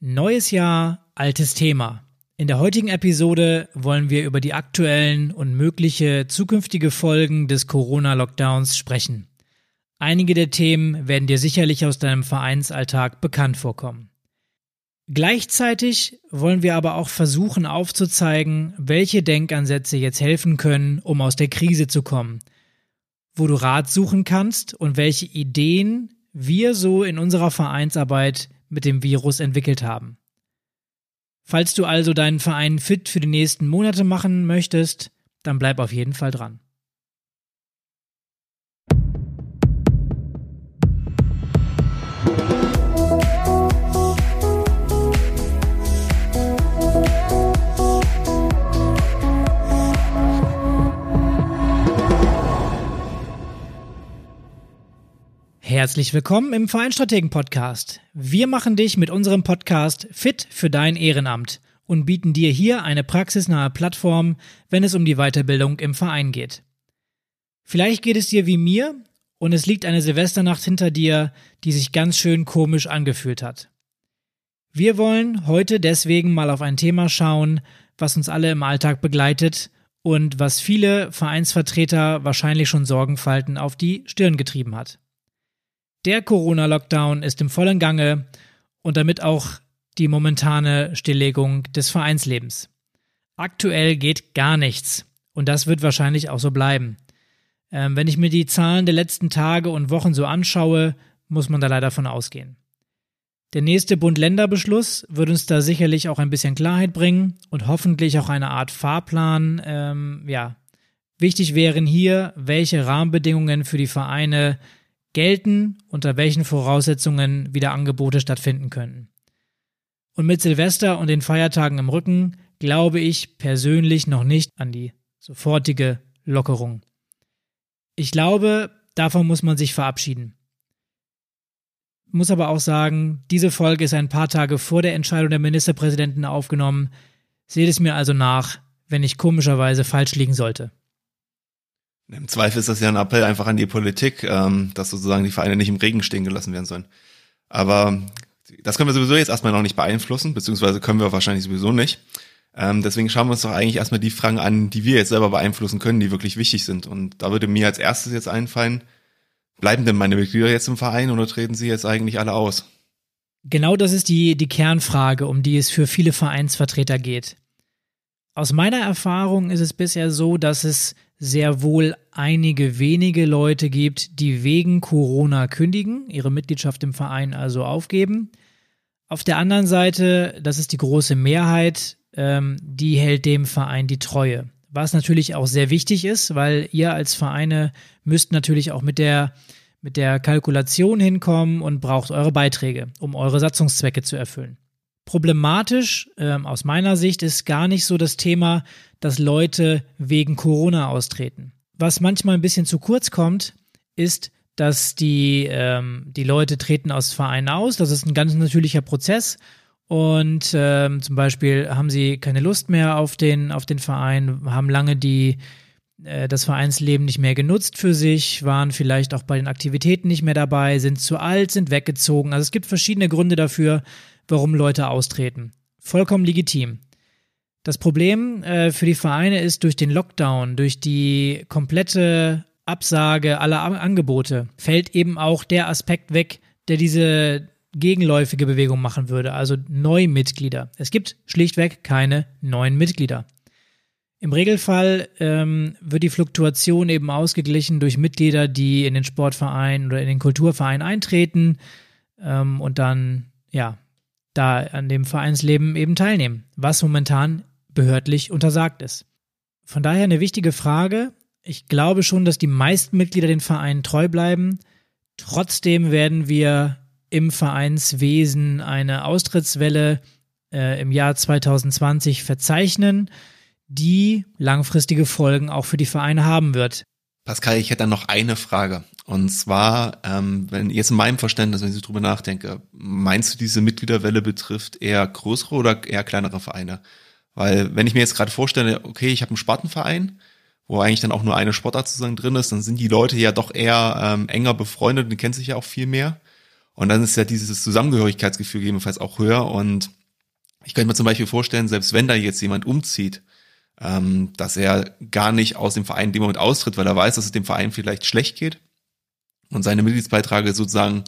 Neues Jahr, altes Thema. In der heutigen Episode wollen wir über die aktuellen und mögliche zukünftige Folgen des Corona-Lockdowns sprechen. Einige der Themen werden dir sicherlich aus deinem Vereinsalltag bekannt vorkommen. Gleichzeitig wollen wir aber auch versuchen aufzuzeigen, welche Denkansätze jetzt helfen können, um aus der Krise zu kommen, wo du Rat suchen kannst und welche Ideen wir so in unserer Vereinsarbeit mit dem Virus entwickelt haben. Falls du also deinen Verein fit für die nächsten Monate machen möchtest, dann bleib auf jeden Fall dran. Herzlich willkommen im Vereinstrategen Podcast. Wir machen dich mit unserem Podcast fit für dein Ehrenamt und bieten dir hier eine praxisnahe Plattform, wenn es um die Weiterbildung im Verein geht. Vielleicht geht es dir wie mir und es liegt eine Silvesternacht hinter dir, die sich ganz schön komisch angefühlt hat. Wir wollen heute deswegen mal auf ein Thema schauen, was uns alle im Alltag begleitet und was viele Vereinsvertreter wahrscheinlich schon Sorgenfalten auf die Stirn getrieben hat. Der Corona-Lockdown ist im vollen Gange und damit auch die momentane Stilllegung des Vereinslebens. Aktuell geht gar nichts und das wird wahrscheinlich auch so bleiben. Ähm, wenn ich mir die Zahlen der letzten Tage und Wochen so anschaue, muss man da leider von ausgehen. Der nächste Bund-Länder-Beschluss wird uns da sicherlich auch ein bisschen Klarheit bringen und hoffentlich auch eine Art Fahrplan. Ähm, ja, wichtig wären hier, welche Rahmenbedingungen für die Vereine gelten, unter welchen Voraussetzungen wieder Angebote stattfinden können. Und mit Silvester und den Feiertagen im Rücken glaube ich persönlich noch nicht an die sofortige Lockerung. Ich glaube, davon muss man sich verabschieden. Muss aber auch sagen, diese Folge ist ein paar Tage vor der Entscheidung der Ministerpräsidenten aufgenommen. Seht es mir also nach, wenn ich komischerweise falsch liegen sollte. Im Zweifel ist das ja ein Appell einfach an die Politik, ähm, dass sozusagen die Vereine nicht im Regen stehen gelassen werden sollen. Aber das können wir sowieso jetzt erstmal noch nicht beeinflussen, beziehungsweise können wir wahrscheinlich sowieso nicht. Ähm, deswegen schauen wir uns doch eigentlich erstmal die Fragen an, die wir jetzt selber beeinflussen können, die wirklich wichtig sind. Und da würde mir als erstes jetzt einfallen, bleiben denn meine Mitglieder jetzt im Verein oder treten sie jetzt eigentlich alle aus? Genau das ist die, die Kernfrage, um die es für viele Vereinsvertreter geht. Aus meiner Erfahrung ist es bisher so, dass es sehr wohl einige wenige Leute gibt, die wegen Corona kündigen, ihre Mitgliedschaft im Verein also aufgeben. Auf der anderen Seite, das ist die große Mehrheit, ähm, die hält dem Verein die Treue. Was natürlich auch sehr wichtig ist, weil ihr als Vereine müsst natürlich auch mit der, mit der Kalkulation hinkommen und braucht eure Beiträge, um eure Satzungszwecke zu erfüllen. Problematisch ähm, aus meiner Sicht ist gar nicht so das Thema, dass Leute wegen Corona austreten. Was manchmal ein bisschen zu kurz kommt, ist, dass die, ähm, die Leute treten aus Vereinen aus. Das ist ein ganz natürlicher Prozess. Und ähm, zum Beispiel haben sie keine Lust mehr auf den, auf den Verein, haben lange die, äh, das Vereinsleben nicht mehr genutzt für sich, waren vielleicht auch bei den Aktivitäten nicht mehr dabei, sind zu alt, sind weggezogen. Also es gibt verschiedene Gründe dafür, warum Leute austreten. Vollkommen legitim. Das Problem äh, für die Vereine ist durch den Lockdown, durch die komplette Absage aller Angebote, fällt eben auch der Aspekt weg, der diese gegenläufige Bewegung machen würde, also Neumitglieder. Es gibt schlichtweg keine neuen Mitglieder. Im Regelfall ähm, wird die Fluktuation eben ausgeglichen durch Mitglieder, die in den Sportverein oder in den Kulturverein eintreten ähm, und dann ja da an dem Vereinsleben eben teilnehmen, was momentan behördlich untersagt ist. Von daher eine wichtige Frage. Ich glaube schon, dass die meisten Mitglieder den Vereinen treu bleiben. Trotzdem werden wir im Vereinswesen eine Austrittswelle äh, im Jahr 2020 verzeichnen, die langfristige Folgen auch für die Vereine haben wird. Pascal, ich hätte dann noch eine Frage. Und zwar, ähm, wenn jetzt in meinem Verständnis, wenn ich drüber nachdenke, meinst du, diese Mitgliederwelle betrifft eher größere oder eher kleinere Vereine? Weil wenn ich mir jetzt gerade vorstelle, okay, ich habe einen Spartenverein, wo eigentlich dann auch nur eine Sportart sozusagen drin ist, dann sind die Leute ja doch eher ähm, enger befreundet und kennen sich ja auch viel mehr. Und dann ist ja dieses Zusammengehörigkeitsgefühl gegebenenfalls auch höher. Und ich könnte mir zum Beispiel vorstellen, selbst wenn da jetzt jemand umzieht, ähm, dass er gar nicht aus dem Verein in dem Moment austritt, weil er weiß, dass es dem Verein vielleicht schlecht geht und seine Mitgliedsbeiträge sozusagen,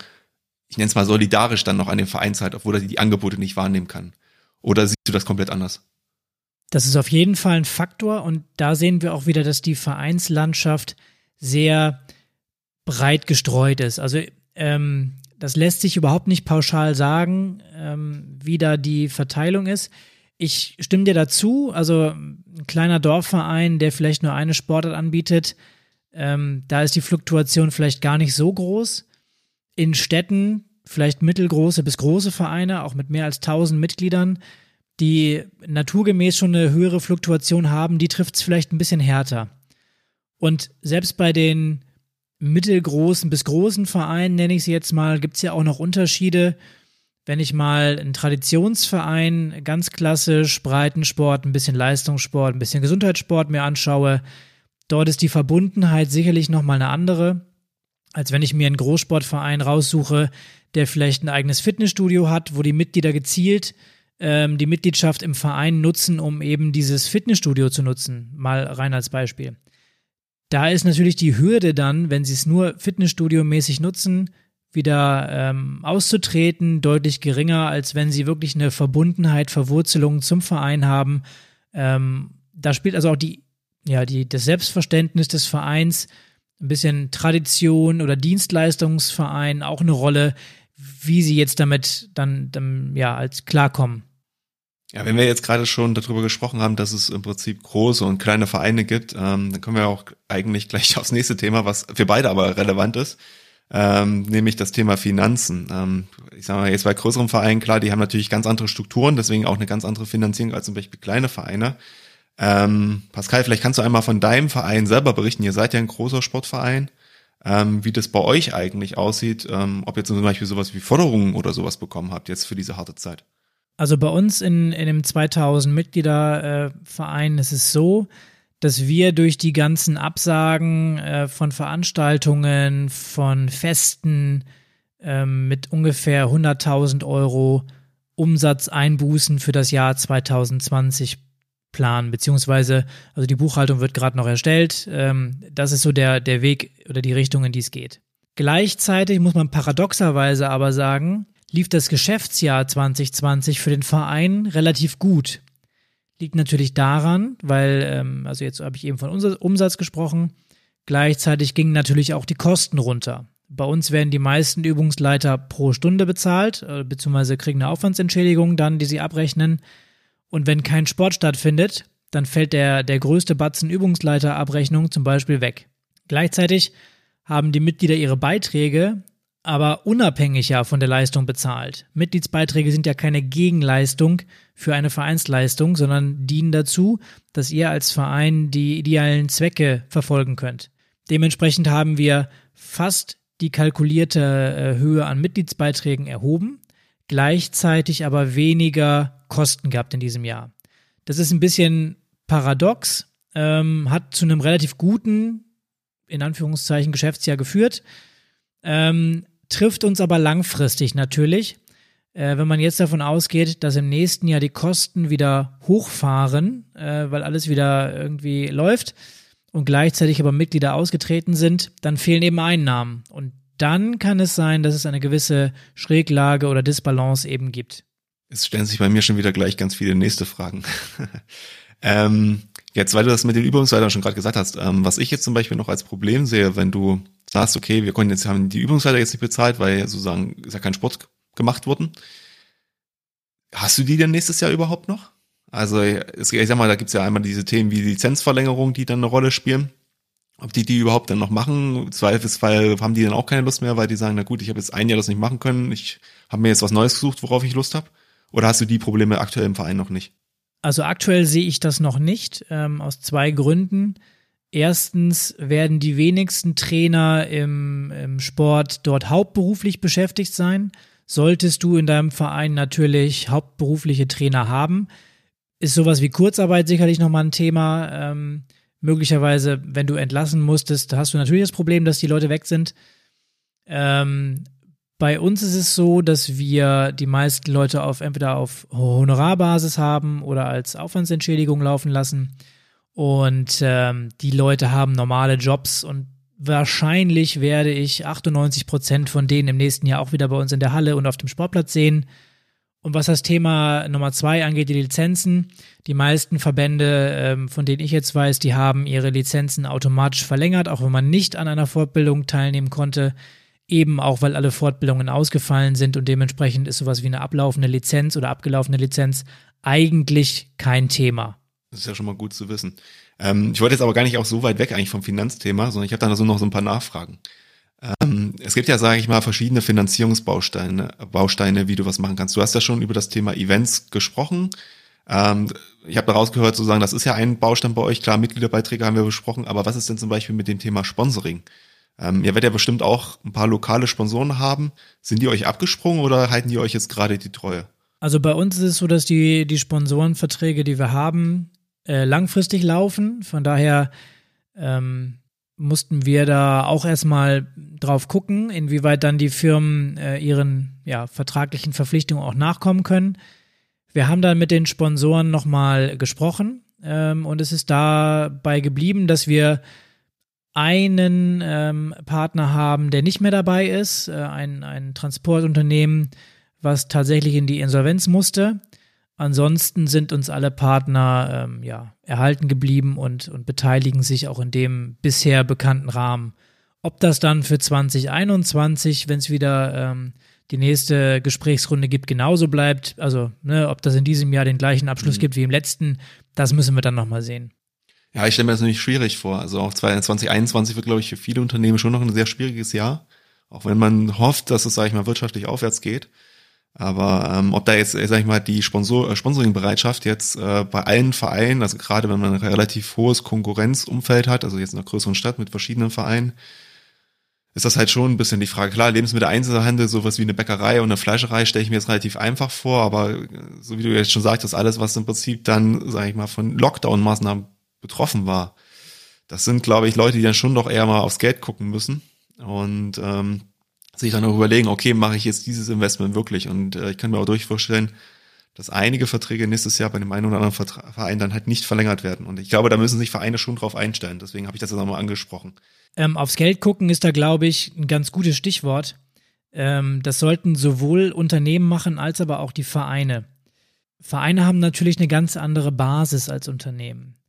ich nenne es mal solidarisch dann noch an den Verein zahlt, obwohl er die Angebote nicht wahrnehmen kann. Oder siehst du das komplett anders? Das ist auf jeden Fall ein Faktor und da sehen wir auch wieder, dass die Vereinslandschaft sehr breit gestreut ist. Also ähm, das lässt sich überhaupt nicht pauschal sagen, ähm, wie da die Verteilung ist. Ich stimme dir dazu. Also ein kleiner Dorfverein, der vielleicht nur eine Sportart anbietet, ähm, da ist die Fluktuation vielleicht gar nicht so groß. In Städten vielleicht mittelgroße bis große Vereine, auch mit mehr als 1000 Mitgliedern, die naturgemäß schon eine höhere Fluktuation haben, die trifft es vielleicht ein bisschen härter. Und selbst bei den mittelgroßen bis großen Vereinen, nenne ich sie jetzt mal, gibt es ja auch noch Unterschiede. Wenn ich mal einen Traditionsverein, ganz klassisch, Breitensport, ein bisschen Leistungssport, ein bisschen Gesundheitssport mir anschaue, dort ist die Verbundenheit sicherlich nochmal eine andere, als wenn ich mir einen Großsportverein raussuche, der vielleicht ein eigenes Fitnessstudio hat, wo die Mitglieder gezielt ähm, die Mitgliedschaft im Verein nutzen, um eben dieses Fitnessstudio zu nutzen. Mal rein als Beispiel. Da ist natürlich die Hürde dann, wenn sie es nur Fitnessstudio-mäßig nutzen, wieder ähm, auszutreten, deutlich geringer, als wenn sie wirklich eine Verbundenheit, Verwurzelung zum Verein haben. Ähm, da spielt also auch die, ja, die, das Selbstverständnis des Vereins, ein bisschen Tradition oder Dienstleistungsverein auch eine Rolle, wie sie jetzt damit dann, dann ja, als klarkommen. Ja, wenn wir jetzt gerade schon darüber gesprochen haben, dass es im Prinzip große und kleine Vereine gibt, ähm, dann kommen wir auch eigentlich gleich aufs nächste Thema, was für beide aber relevant ist, ähm, nämlich das Thema Finanzen. Ähm, ich sage mal, jetzt bei größeren Vereinen, klar, die haben natürlich ganz andere Strukturen, deswegen auch eine ganz andere Finanzierung als zum Beispiel kleine Vereine. Ähm, Pascal, vielleicht kannst du einmal von deinem Verein selber berichten. Ihr seid ja ein großer Sportverein. Ähm, wie das bei euch eigentlich aussieht, ähm, ob ihr zum Beispiel sowas wie Forderungen oder sowas bekommen habt jetzt für diese harte Zeit. Also bei uns in, in dem 2000 Mitglieder Verein ist es so, dass wir durch die ganzen Absagen äh, von Veranstaltungen, von Festen ähm, mit ungefähr 100.000 Euro Umsatzeinbußen für das Jahr 2020 planen, beziehungsweise, also die Buchhaltung wird gerade noch erstellt. Ähm, das ist so der, der Weg oder die Richtung, in die es geht. Gleichzeitig muss man paradoxerweise aber sagen, lief das Geschäftsjahr 2020 für den Verein relativ gut. Liegt natürlich daran, weil, ähm, also jetzt habe ich eben von Umsatz gesprochen, gleichzeitig gingen natürlich auch die Kosten runter. Bei uns werden die meisten Übungsleiter pro Stunde bezahlt, äh, beziehungsweise kriegen eine Aufwandsentschädigung dann, die sie abrechnen. Und wenn kein Sport stattfindet, dann fällt der, der größte Batzen Übungsleiterabrechnung zum Beispiel weg. Gleichzeitig haben die Mitglieder ihre Beiträge aber unabhängig ja von der Leistung bezahlt. Mitgliedsbeiträge sind ja keine Gegenleistung für eine Vereinsleistung, sondern dienen dazu, dass ihr als Verein die idealen Zwecke verfolgen könnt. Dementsprechend haben wir fast die kalkulierte äh, Höhe an Mitgliedsbeiträgen erhoben, gleichzeitig aber weniger Kosten gehabt in diesem Jahr. Das ist ein bisschen paradox, ähm, hat zu einem relativ guten, in Anführungszeichen, Geschäftsjahr geführt. Ähm, trifft uns aber langfristig natürlich. Äh, wenn man jetzt davon ausgeht, dass im nächsten Jahr die Kosten wieder hochfahren, äh, weil alles wieder irgendwie läuft und gleichzeitig aber Mitglieder ausgetreten sind, dann fehlen eben Einnahmen. Und dann kann es sein, dass es eine gewisse Schräglage oder Disbalance eben gibt. Es stellen sich bei mir schon wieder gleich ganz viele nächste Fragen. ähm, jetzt, weil du das mit den Übungsleitern schon gerade gesagt hast, ähm, was ich jetzt zum Beispiel noch als Problem sehe, wenn du sagst, okay, wir konnten jetzt, haben die Übungsleiter jetzt nicht bezahlt, weil sozusagen ist ja kein Sport gemacht worden. Hast du die denn nächstes Jahr überhaupt noch? Also ich sag mal, da gibt's ja einmal diese Themen wie Lizenzverlängerung, die dann eine Rolle spielen. Ob die die überhaupt dann noch machen, im Zweifelsfall haben die dann auch keine Lust mehr, weil die sagen, na gut, ich habe jetzt ein Jahr das nicht machen können, ich habe mir jetzt was Neues gesucht, worauf ich Lust habe. Oder hast du die Probleme aktuell im Verein noch nicht? Also aktuell sehe ich das noch nicht, ähm, aus zwei Gründen. Erstens werden die wenigsten Trainer im, im Sport dort hauptberuflich beschäftigt sein. Solltest du in deinem Verein natürlich hauptberufliche Trainer haben, ist sowas wie Kurzarbeit sicherlich nochmal ein Thema. Ähm, möglicherweise, wenn du entlassen musstest, hast du natürlich das Problem, dass die Leute weg sind. Ähm, Bei uns ist es so, dass wir die meisten Leute auf entweder auf Honorarbasis haben oder als Aufwandsentschädigung laufen lassen. Und ähm, die Leute haben normale Jobs und wahrscheinlich werde ich 98 Prozent von denen im nächsten Jahr auch wieder bei uns in der Halle und auf dem Sportplatz sehen. Und was das Thema Nummer zwei angeht, die Lizenzen, die meisten Verbände, ähm, von denen ich jetzt weiß, die haben ihre Lizenzen automatisch verlängert, auch wenn man nicht an einer Fortbildung teilnehmen konnte eben auch, weil alle Fortbildungen ausgefallen sind und dementsprechend ist sowas wie eine ablaufende Lizenz oder abgelaufene Lizenz eigentlich kein Thema. Das ist ja schon mal gut zu wissen. Ähm, ich wollte jetzt aber gar nicht auch so weit weg eigentlich vom Finanzthema, sondern ich habe da so noch so ein paar Nachfragen. Ähm, es gibt ja, sage ich mal, verschiedene Finanzierungsbausteine, Bausteine, wie du was machen kannst. Du hast ja schon über das Thema Events gesprochen. Ähm, ich habe daraus gehört, sozusagen, das ist ja ein Baustein bei euch. Klar, Mitgliederbeiträge haben wir besprochen, aber was ist denn zum Beispiel mit dem Thema Sponsoring? Ähm, ihr werdet ja bestimmt auch ein paar lokale Sponsoren haben. Sind die euch abgesprungen oder halten die euch jetzt gerade die Treue? Also bei uns ist es so, dass die, die Sponsorenverträge, die wir haben, äh, langfristig laufen. Von daher ähm, mussten wir da auch erstmal drauf gucken, inwieweit dann die Firmen äh, ihren ja, vertraglichen Verpflichtungen auch nachkommen können. Wir haben dann mit den Sponsoren nochmal gesprochen ähm, und es ist dabei geblieben, dass wir einen ähm, Partner haben, der nicht mehr dabei ist, äh, ein, ein Transportunternehmen, was tatsächlich in die Insolvenz musste. Ansonsten sind uns alle Partner ähm, ja, erhalten geblieben und, und beteiligen sich auch in dem bisher bekannten Rahmen. Ob das dann für 2021, wenn es wieder ähm, die nächste Gesprächsrunde gibt, genauso bleibt, also ne, ob das in diesem Jahr den gleichen Abschluss mhm. gibt wie im letzten, das müssen wir dann nochmal sehen. Ja, ich stelle mir das nämlich schwierig vor. Also auch 2021 wird, glaube ich, für viele Unternehmen schon noch ein sehr schwieriges Jahr. Auch wenn man hofft, dass es, sage ich mal, wirtschaftlich aufwärts geht. Aber ähm, ob da jetzt, sag ich mal, die Sponsor äh, Sponsoringbereitschaft jetzt äh, bei allen Vereinen, also gerade wenn man ein relativ hohes Konkurrenzumfeld hat, also jetzt in einer größeren Stadt mit verschiedenen Vereinen, ist das halt schon ein bisschen die Frage. Klar, Lebensmitteleinzelhandel, sowas wie eine Bäckerei und eine Fleischerei stelle ich mir jetzt relativ einfach vor, aber äh, so wie du jetzt schon sagtest, alles, was im Prinzip dann, sage ich mal, von Lockdown-Maßnahmen betroffen war. Das sind, glaube ich, Leute, die dann schon doch eher mal aufs Geld gucken müssen und ähm, sich dann auch überlegen, okay, mache ich jetzt dieses Investment wirklich? Und äh, ich kann mir auch durch vorstellen, dass einige Verträge nächstes Jahr bei dem einen oder anderen Vertra Verein dann halt nicht verlängert werden. Und ich glaube, da müssen sich Vereine schon drauf einstellen. Deswegen habe ich das jetzt nochmal angesprochen. Ähm, aufs Geld gucken ist da, glaube ich, ein ganz gutes Stichwort. Ähm, das sollten sowohl Unternehmen machen als aber auch die Vereine. Vereine haben natürlich eine ganz andere Basis als Unternehmen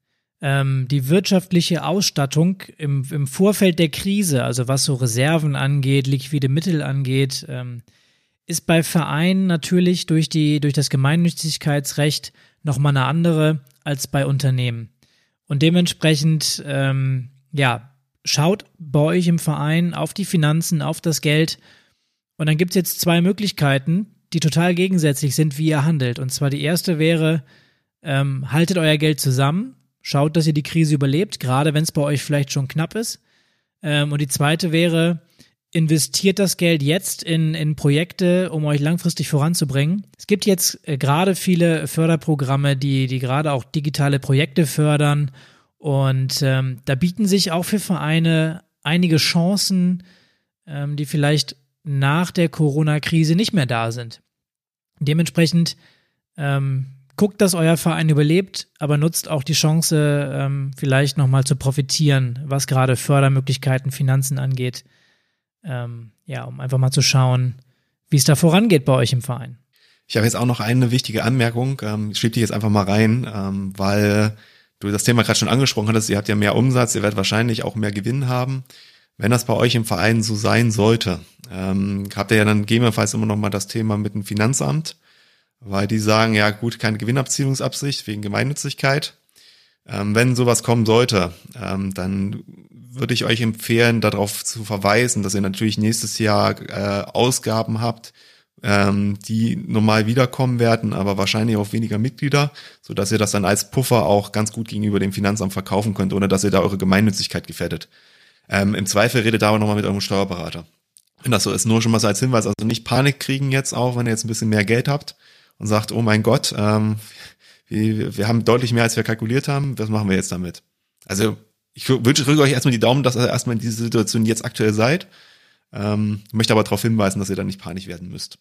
ähm, die wirtschaftliche Ausstattung im, im Vorfeld der Krise, also was so Reserven angeht, liquide Mittel angeht, ähm, ist bei Vereinen natürlich durch, die, durch das Gemeinnützigkeitsrecht nochmal eine andere als bei Unternehmen. Und dementsprechend, ähm, ja, schaut bei euch im Verein auf die Finanzen, auf das Geld. Und dann gibt es jetzt zwei Möglichkeiten, die total gegensätzlich sind, wie ihr handelt. Und zwar die erste wäre, ähm, haltet euer Geld zusammen Schaut, dass ihr die Krise überlebt, gerade wenn es bei euch vielleicht schon knapp ist. Ähm, und die zweite wäre, investiert das Geld jetzt in, in Projekte, um euch langfristig voranzubringen. Es gibt jetzt äh, gerade viele Förderprogramme, die, die gerade auch digitale Projekte fördern. Und ähm, da bieten sich auch für Vereine einige Chancen, ähm, die vielleicht nach der Corona-Krise nicht mehr da sind. Dementsprechend ähm, guckt, dass euer Verein überlebt, aber nutzt auch die Chance, ähm, vielleicht nochmal zu profitieren, was gerade Fördermöglichkeiten, Finanzen angeht. Ähm, ja, um einfach mal zu schauen, wie es da vorangeht bei euch im Verein. Ich habe jetzt auch noch eine wichtige Anmerkung. Ähm, ich schiebe die jetzt einfach mal rein, ähm, weil du das Thema gerade schon angesprochen hattest. Ihr habt ja mehr Umsatz, ihr werdet wahrscheinlich auch mehr Gewinn haben. Wenn das bei euch im Verein so sein sollte, ähm, habt ihr ja dann gegebenenfalls immer noch mal das Thema mit dem Finanzamt weil die sagen, ja gut, keine Gewinnabziehungsabsicht wegen Gemeinnützigkeit. Ähm, wenn sowas kommen sollte, ähm, dann würde ich euch empfehlen, darauf zu verweisen, dass ihr natürlich nächstes Jahr äh, Ausgaben habt, ähm, die normal wiederkommen werden, aber wahrscheinlich auch weniger Mitglieder, so dass ihr das dann als Puffer auch ganz gut gegenüber dem Finanzamt verkaufen könnt, ohne dass ihr da eure Gemeinnützigkeit gefährdet. Ähm, Im Zweifel redet da aber nochmal mit eurem Steuerberater. Wenn das so ist, nur schon mal so als Hinweis, also nicht Panik kriegen jetzt auch, wenn ihr jetzt ein bisschen mehr Geld habt, und sagt, oh mein Gott, ähm, wir, wir haben deutlich mehr, als wir kalkuliert haben, was machen wir jetzt damit? Also ich wünsche drücke euch erstmal die Daumen, dass ihr erstmal in dieser Situation jetzt aktuell seid. Ähm, möchte aber darauf hinweisen, dass ihr da nicht panisch werden müsst.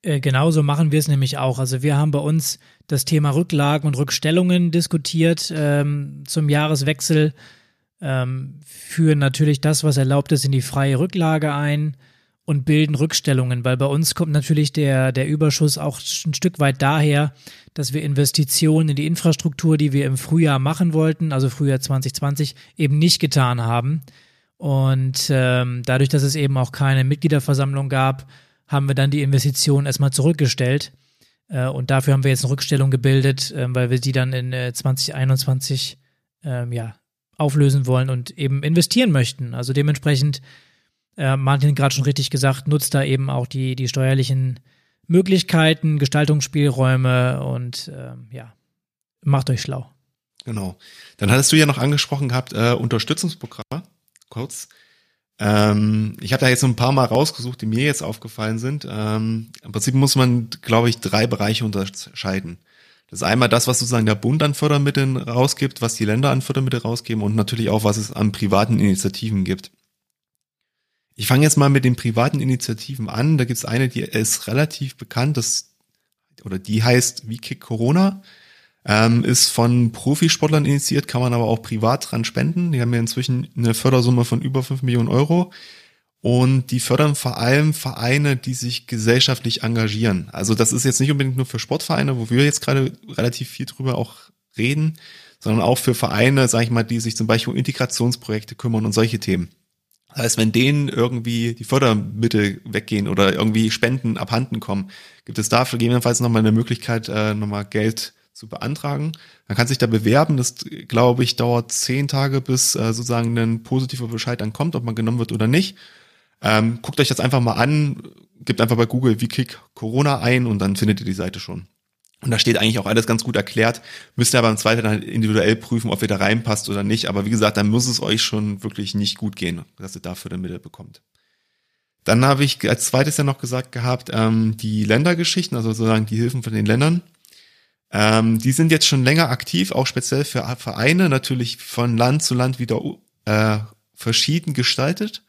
Äh, genauso machen wir es nämlich auch. Also wir haben bei uns das Thema Rücklagen und Rückstellungen diskutiert ähm, zum Jahreswechsel, ähm, führen natürlich das, was erlaubt ist, in die freie Rücklage ein und bilden Rückstellungen, weil bei uns kommt natürlich der, der Überschuss auch ein Stück weit daher, dass wir Investitionen in die Infrastruktur, die wir im Frühjahr machen wollten, also Frühjahr 2020, eben nicht getan haben. Und ähm, dadurch, dass es eben auch keine Mitgliederversammlung gab, haben wir dann die Investitionen erstmal zurückgestellt. Äh, und dafür haben wir jetzt eine Rückstellung gebildet, äh, weil wir die dann in äh, 2021 ähm, ja, auflösen wollen und eben investieren möchten. Also dementsprechend, äh, Martin gerade schon richtig gesagt, nutzt da eben auch die, die steuerlichen Möglichkeiten, Gestaltungsspielräume und ähm, ja, macht euch schlau. Genau. Dann hattest du ja noch angesprochen gehabt, äh, Unterstützungsprogramme, kurz. Ähm, ich habe da jetzt so ein paar Mal rausgesucht, die mir jetzt aufgefallen sind. Ähm, Im Prinzip muss man, glaube ich, drei Bereiche unterscheiden. Das ist einmal das, was sozusagen der Bund an Fördermitteln rausgibt, was die Länder an Fördermitteln rausgeben und natürlich auch, was es an privaten Initiativen gibt. Ich fange jetzt mal mit den privaten Initiativen an. Da gibt es eine, die ist relativ bekannt, das, oder die heißt Wie Kick Corona. Ähm, ist von Profisportlern initiiert, kann man aber auch privat dran spenden. Die haben ja inzwischen eine Fördersumme von über 5 Millionen Euro. Und die fördern vor allem Vereine, die sich gesellschaftlich engagieren. Also das ist jetzt nicht unbedingt nur für Sportvereine, wo wir jetzt gerade relativ viel drüber auch reden, sondern auch für Vereine, sag ich mal, die sich zum Beispiel um Integrationsprojekte kümmern und solche Themen. Das heißt, wenn denen irgendwie die Fördermittel weggehen oder irgendwie Spenden abhanden kommen, gibt es dafür gegebenenfalls nochmal eine Möglichkeit, äh, nochmal Geld zu beantragen. Man kann sich da bewerben. Das, glaube ich, dauert zehn Tage, bis äh, sozusagen ein positiver Bescheid dann kommt, ob man genommen wird oder nicht. Ähm, guckt euch das einfach mal an, gebt einfach bei Google Wikik Corona ein und dann findet ihr die Seite schon. Und da steht eigentlich auch alles ganz gut erklärt. Müsst ihr aber im Zweifel dann individuell prüfen, ob ihr da reinpasst oder nicht. Aber wie gesagt, dann muss es euch schon wirklich nicht gut gehen, dass ihr dafür den Mittel bekommt. Dann habe ich als zweites ja noch gesagt gehabt, ähm, die Ländergeschichten, also sozusagen die Hilfen von den Ländern. Ähm, die sind jetzt schon länger aktiv, auch speziell für Vereine, natürlich von Land zu Land wieder äh, verschieden gestaltet.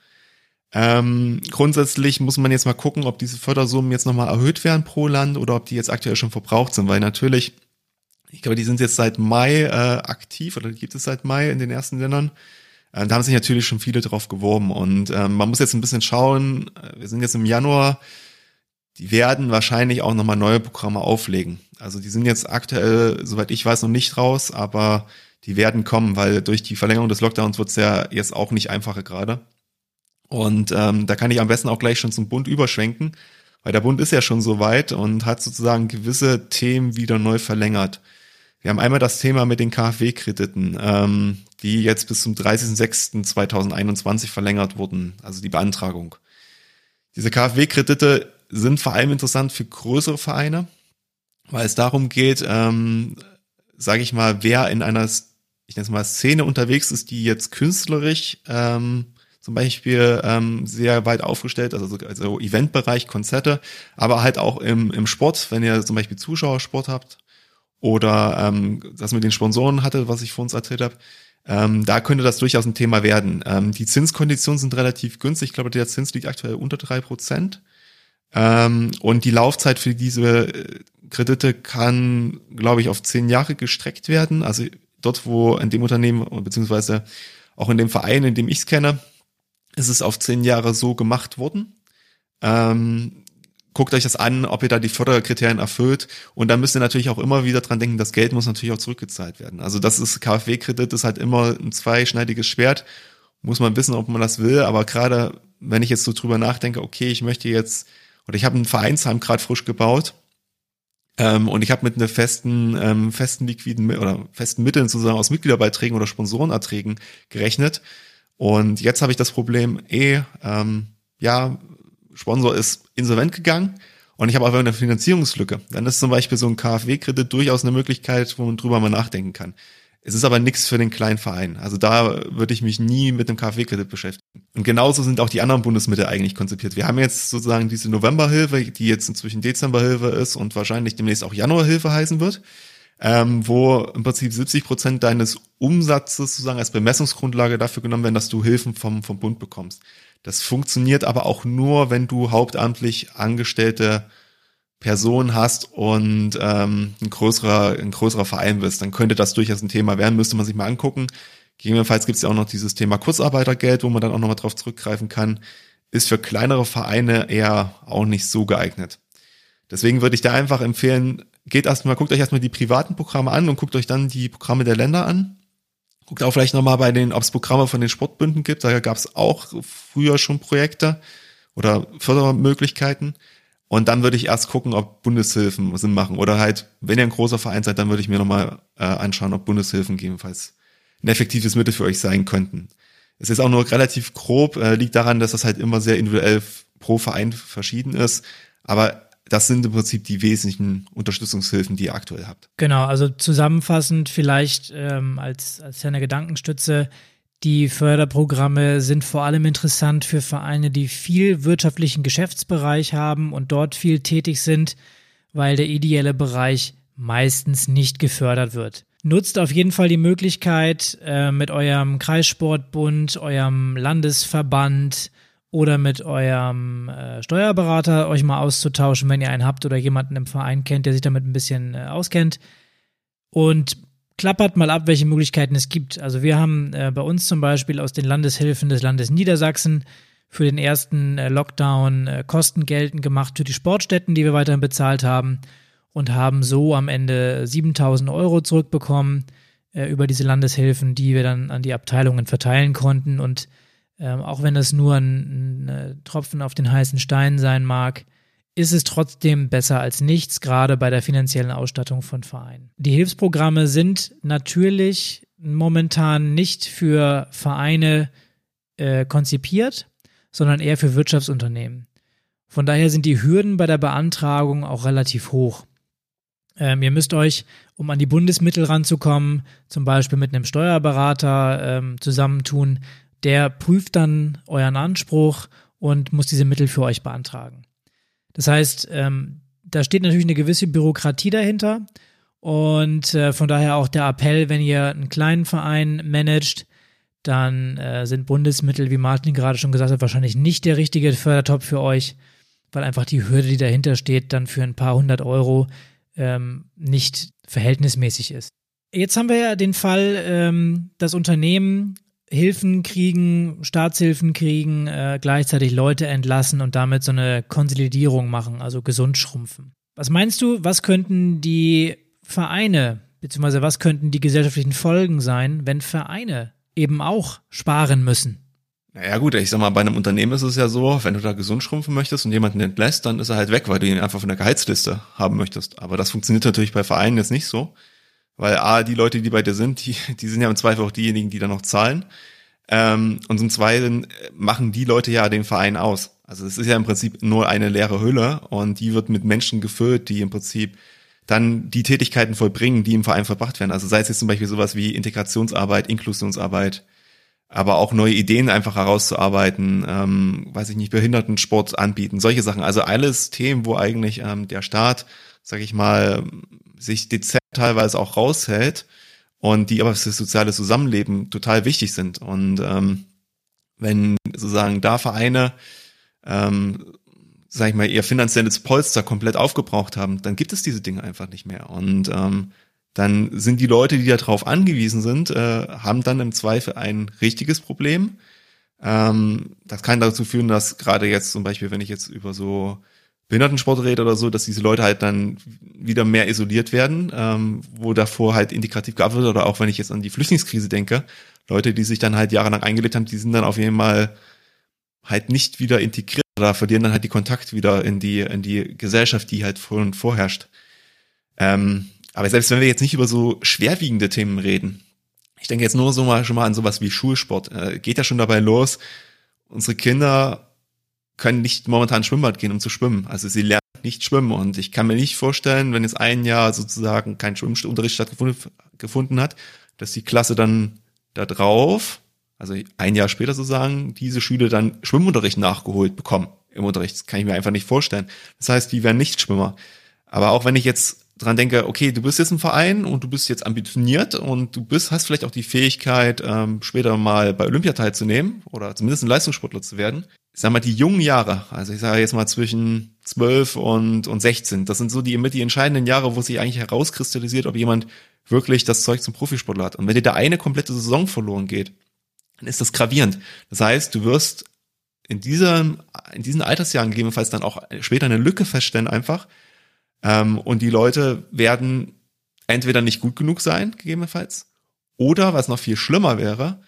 Ähm, grundsätzlich muss man jetzt mal gucken, ob diese Fördersummen jetzt nochmal erhöht werden pro Land oder ob die jetzt aktuell schon verbraucht sind, weil natürlich, ich glaube, die sind jetzt seit Mai äh, aktiv oder gibt es seit Mai in den ersten Ländern. Äh, da haben sich natürlich schon viele drauf geworben und ähm, man muss jetzt ein bisschen schauen, äh, wir sind jetzt im Januar, die werden wahrscheinlich auch nochmal neue Programme auflegen. Also die sind jetzt aktuell, soweit ich weiß, noch nicht raus, aber die werden kommen, weil durch die Verlängerung des Lockdowns wird es ja jetzt auch nicht einfacher gerade. Und ähm, da kann ich am besten auch gleich schon zum Bund überschwenken, weil der Bund ist ja schon so weit und hat sozusagen gewisse Themen wieder neu verlängert. Wir haben einmal das Thema mit den KfW-Krediten, ähm, die jetzt bis zum 30.06.2021 verlängert wurden, also die Beantragung. Diese KfW-Kredite sind vor allem interessant für größere Vereine, weil es darum geht, ähm, sage ich mal, wer in einer, ich nenne es mal Szene unterwegs ist, die jetzt künstlerisch ähm, zum Beispiel ähm, sehr weit aufgestellt, also, also Eventbereich, Konzerte, aber halt auch im, im Sport, wenn ihr zum Beispiel Zuschauersport habt oder ähm, das mit den Sponsoren hatte, was ich vor uns erzählt habe, ähm, da könnte das durchaus ein Thema werden. Ähm, die Zinskonditionen sind relativ günstig. Ich glaube, der Zins liegt aktuell unter drei Prozent. Ähm, und die Laufzeit für diese äh, Kredite kann, glaube ich, auf zehn Jahre gestreckt werden. Also dort, wo in dem Unternehmen, beziehungsweise auch in dem Verein, in dem ich es kenne, ist es auf zehn Jahre so gemacht worden. Ähm, guckt euch das an, ob ihr da die Förderkriterien erfüllt. Und dann müsst ihr natürlich auch immer wieder dran denken, das Geld muss natürlich auch zurückgezahlt werden. Also das ist KfW-Kredit ist halt immer ein zweischneidiges Schwert. Muss man wissen, ob man das will. Aber gerade wenn ich jetzt so drüber nachdenke, okay, ich möchte jetzt oder ich habe ein Vereinsheim gerade frisch gebaut ähm, und ich habe mit einer festen, ähm, festen liquiden oder festen Mitteln sozusagen aus Mitgliederbeiträgen oder Sponsorenerträgen gerechnet. Und jetzt habe ich das Problem, eh, ähm, ja, Sponsor ist insolvent gegangen und ich habe aber eine Finanzierungslücke. Dann ist zum Beispiel so ein KfW-Kredit durchaus eine Möglichkeit, wo man drüber mal nachdenken kann. Es ist aber nichts für den kleinen Verein. Also da würde ich mich nie mit einem KfW-Kredit beschäftigen. Und genauso sind auch die anderen Bundesmittel eigentlich konzipiert. Wir haben jetzt sozusagen diese Novemberhilfe, die jetzt inzwischen Dezemberhilfe ist und wahrscheinlich demnächst auch Januarhilfe heißen wird. Ähm, wo im Prinzip 70 Prozent deines Umsatzes sozusagen als Bemessungsgrundlage dafür genommen werden, dass du Hilfen vom, vom Bund bekommst. Das funktioniert aber auch nur, wenn du hauptamtlich angestellte Person hast und ähm, ein größerer, ein größerer Verein bist, dann könnte das durchaus ein Thema werden, müsste man sich mal angucken. Gegebenenfalls gibt es ja auch noch dieses Thema Kurzarbeitergeld, wo man dann auch nochmal drauf zurückgreifen kann. Ist für kleinere Vereine eher auch nicht so geeignet. Deswegen würde ich da einfach empfehlen, geht erstmal, guckt euch erstmal die privaten Programme an und guckt euch dann die Programme der Länder an. Guckt auch vielleicht nochmal bei den, ob es Programme von den Sportbünden gibt. Da gab es auch früher schon Projekte oder Fördermöglichkeiten. Und dann würde ich erst gucken, ob Bundeshilfen Sinn machen. Oder halt, wenn ihr ein großer Verein seid, dann würde ich mir nochmal äh, anschauen, ob Bundeshilfen gegebenenfalls ein effektives Mittel für euch sein könnten. Es ist auch nur relativ grob, äh, liegt daran, dass das halt immer sehr individuell pro Verein verschieden ist. Aber das sind im Prinzip die wesentlichen Unterstützungshilfen, die ihr aktuell habt. Genau, also zusammenfassend vielleicht ähm, als, als kleine Gedankenstütze. Die Förderprogramme sind vor allem interessant für Vereine, die viel wirtschaftlichen Geschäftsbereich haben und dort viel tätig sind, weil der ideelle Bereich meistens nicht gefördert wird. Nutzt auf jeden Fall die Möglichkeit, äh, mit eurem Kreissportbund, eurem Landesverband, oder mit eurem äh, Steuerberater euch mal auszutauschen, wenn ihr einen habt oder jemanden im Verein kennt, der sich damit ein bisschen äh, auskennt. Und klappert mal ab, welche Möglichkeiten es gibt. Also wir haben äh, bei uns zum Beispiel aus den Landeshilfen des Landes Niedersachsen für den ersten äh, Lockdown äh, Kosten geltend gemacht für die Sportstätten, die wir weiterhin bezahlt haben und haben so am Ende 7000 Euro zurückbekommen äh, über diese Landeshilfen, die wir dann an die Abteilungen verteilen konnten und ähm, auch wenn das nur ein, ein, äh, Tropfen auf den heißen Stein sein mag, ist es trotzdem besser als nichts, gerade bei der finanziellen Ausstattung von Vereinen. Die Hilfsprogramme sind natürlich momentan nicht für Vereine äh, konzipiert, sondern eher für Wirtschaftsunternehmen. Von daher sind die Hürden bei der Beantragung auch relativ hoch. Ähm, ihr müsst euch, um an die Bundesmittel ranzukommen, zum Beispiel mit einem Steuerberater ähm, zusammentun, der prüft dann euren Anspruch und muss diese Mittel für euch beantragen. Das heißt, ähm, da steht natürlich eine gewisse Bürokratie dahinter und äh, von daher auch der Appell, wenn ihr einen kleinen Verein managt, dann äh, sind Bundesmittel, wie Martin gerade schon gesagt hat, wahrscheinlich nicht der richtige Fördertopf für euch, weil einfach die Hürde, die dahinter steht, dann für ein paar hundert Euro ähm, nicht verhältnismäßig ist. Jetzt haben wir ja den Fall, ähm, das Unternehmen Hilfen kriegen, Staatshilfen kriegen, äh, gleichzeitig Leute entlassen und damit so eine Konsolidierung machen, also gesund schrumpfen. Was meinst du, was könnten die Vereine, beziehungsweise was könnten die gesellschaftlichen Folgen sein, wenn Vereine eben auch sparen müssen? Naja gut, ich sag mal, bei einem Unternehmen ist es ja so, wenn du da gesund schrumpfen möchtest und jemanden entlässt, dann ist er halt weg, weil du ihn einfach von der Gehaltsliste haben möchtest. Aber das funktioniert natürlich bei Vereinen jetzt nicht so. Weil A, die Leute, die bei dir sind, die, die sind ja im Zweifel auch diejenigen, die dann noch zahlen. Ähm, und zum Zweiten machen die Leute ja den Verein aus. Also es ist ja im Prinzip nur eine leere Hülle und die wird mit Menschen gefüllt, die im Prinzip dann die Tätigkeiten vollbringen, die im Verein verbracht werden. Also sei es jetzt zum Beispiel sowas wie Integrationsarbeit, Inklusionsarbeit, aber auch neue Ideen einfach herauszuarbeiten, ähm, weiß ich nicht, Behindertensport anbieten, solche Sachen. Also alles Themen, wo eigentlich ähm, der Staat, sag ich mal, sich dezent teilweise auch raushält und die aber für das soziale Zusammenleben total wichtig sind. Und ähm, wenn sozusagen da Vereine, ähm, sag ich mal, ihr finanzielles Polster komplett aufgebraucht haben, dann gibt es diese Dinge einfach nicht mehr. Und ähm, dann sind die Leute, die darauf angewiesen sind, äh, haben dann im Zweifel ein richtiges Problem. Ähm, das kann dazu führen, dass gerade jetzt zum Beispiel, wenn ich jetzt über so Behindertensporträte oder so, dass diese Leute halt dann wieder mehr isoliert werden, ähm, wo davor halt integrativ gearbeitet wird oder auch wenn ich jetzt an die Flüchtlingskrise denke, Leute, die sich dann halt jahrelang eingelebt haben, die sind dann auf jeden Fall halt nicht wieder integriert oder verlieren dann halt die Kontakt wieder in die in die Gesellschaft, die halt vor und vorherrscht. Ähm, aber selbst wenn wir jetzt nicht über so schwerwiegende Themen reden, ich denke jetzt nur so mal schon mal an sowas wie Schulsport, äh, geht ja schon dabei los. Unsere Kinder können nicht momentan Schwimmbad gehen, um zu schwimmen. Also sie lernen nicht schwimmen und ich kann mir nicht vorstellen, wenn jetzt ein Jahr sozusagen kein Schwimmunterricht stattgefunden hat, dass die Klasse dann da drauf, also ein Jahr später sozusagen, diese Schüler dann Schwimmunterricht nachgeholt bekommen im Unterricht. Das kann ich mir einfach nicht vorstellen. Das heißt, die werden nicht Schwimmer. Aber auch wenn ich jetzt dran denke, okay, du bist jetzt ein Verein und du bist jetzt ambitioniert und du bist, hast vielleicht auch die Fähigkeit, ähm, später mal bei Olympia teilzunehmen oder zumindest ein Leistungssportler zu werden. Ich sag mal, die jungen Jahre, also ich sage jetzt mal zwischen 12 und, und 16, das sind so die mit die entscheidenden Jahre, wo sich eigentlich herauskristallisiert, ob jemand wirklich das Zeug zum Profisportler hat. Und wenn dir da eine komplette Saison verloren geht, dann ist das gravierend. Das heißt, du wirst in diesem, in diesen Altersjahren gegebenenfalls dann auch später eine Lücke feststellen einfach, ähm, und die Leute werden entweder nicht gut genug sein, gegebenenfalls, oder was noch viel schlimmer wäre,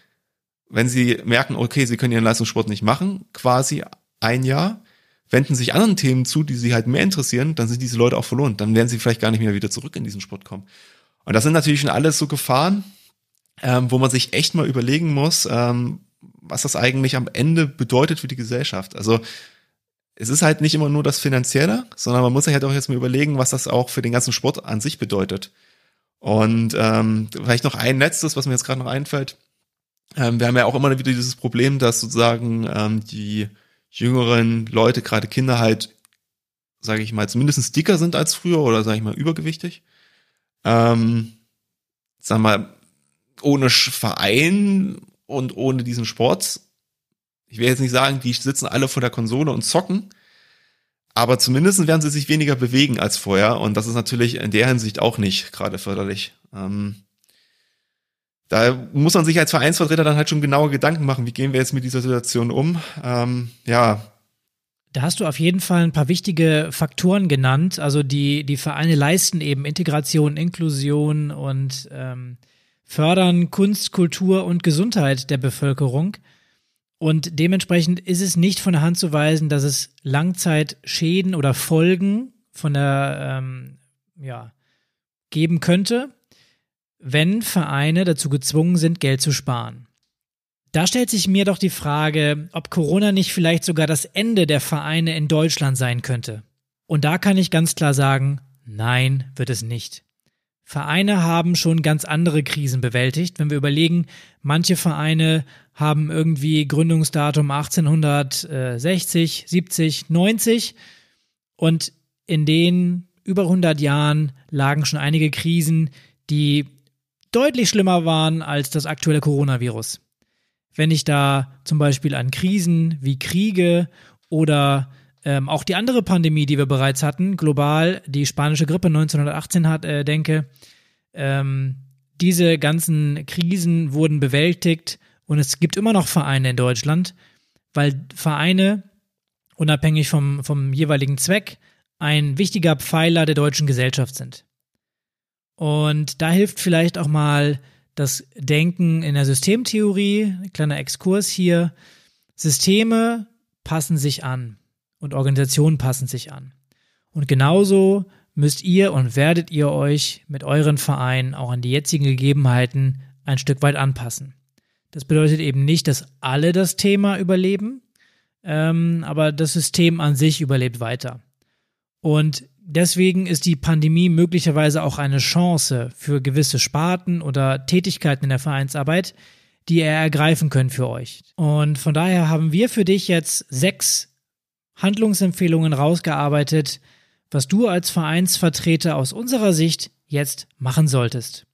wenn sie merken, okay, sie können ihren Leistungssport nicht machen, quasi ein Jahr, wenden sich anderen Themen zu, die sie halt mehr interessieren, dann sind diese Leute auch verloren. Dann werden sie vielleicht gar nicht mehr wieder zurück in diesen Sport kommen. Und das sind natürlich schon alles so Gefahren, ähm, wo man sich echt mal überlegen muss, ähm, was das eigentlich am Ende bedeutet für die Gesellschaft. Also es ist halt nicht immer nur das Finanzielle, sondern man muss sich halt auch jetzt mal überlegen, was das auch für den ganzen Sport an sich bedeutet. Und ähm, vielleicht noch ein letztes, was mir jetzt gerade noch einfällt. Ähm, wir haben ja auch immer wieder dieses Problem, dass sozusagen ähm, die jüngeren Leute, gerade Kinder halt, sage ich mal, zumindest dicker sind als früher oder sage ich mal übergewichtig. Ähm, sag mal, ohne Verein und ohne diesen Sport ich will jetzt nicht sagen, die sitzen alle vor der Konsole und zocken, aber zumindest werden sie sich weniger bewegen als vorher und das ist natürlich in der Hinsicht auch nicht gerade förderlich. Ähm, da muss man sich als Vereinsvertreter dann halt schon genaue Gedanken machen, wie gehen wir jetzt mit dieser Situation um. Ähm, ja. Da hast du auf jeden Fall ein paar wichtige Faktoren genannt. Also die, die Vereine leisten eben Integration, Inklusion und ähm, fördern Kunst, Kultur und Gesundheit der Bevölkerung. Und dementsprechend ist es nicht von der Hand zu weisen, dass es Langzeitschäden oder Folgen von der, ähm, ja, geben könnte, wenn Vereine dazu gezwungen sind, Geld zu sparen. Da stellt sich mir doch die Frage, ob Corona nicht vielleicht sogar das Ende der Vereine in Deutschland sein könnte. Und da kann ich ganz klar sagen, nein, wird es nicht. Vereine haben schon ganz andere Krisen bewältigt. Wenn wir überlegen, manche Vereine haben irgendwie Gründungsdatum 1860, 70, 90 und in den über 100 Jahren lagen schon einige Krisen, die deutlich schlimmer waren als das aktuelle Coronavirus. Wenn ich da zum Beispiel an Krisen wie Kriege oder ähm, auch die andere Pandemie, die wir bereits hatten, global, die spanische Grippe 1918 hat, äh, denke, ähm, diese ganzen Krisen wurden bewältigt und es gibt immer noch Vereine in Deutschland, weil Vereine, unabhängig vom, vom jeweiligen Zweck, ein wichtiger Pfeiler der deutschen Gesellschaft sind. Und da hilft vielleicht auch mal das Denken in der Systemtheorie, kleiner Exkurs hier. Systeme passen sich an und Organisationen passen sich an. Und genauso müsst ihr und werdet ihr euch mit euren Vereinen auch an die jetzigen Gegebenheiten ein Stück weit anpassen. Das bedeutet eben nicht, dass alle das Thema überleben, ähm, aber das System an sich überlebt weiter. Und deswegen ist die Pandemie möglicherweise auch eine Chance für gewisse Sparten oder Tätigkeiten in der Vereinsarbeit, die ihr ergreifen könnt für euch. Und von daher haben wir für dich jetzt sechs Handlungsempfehlungen rausgearbeitet, was du als Vereinsvertreter aus unserer Sicht jetzt machen solltest.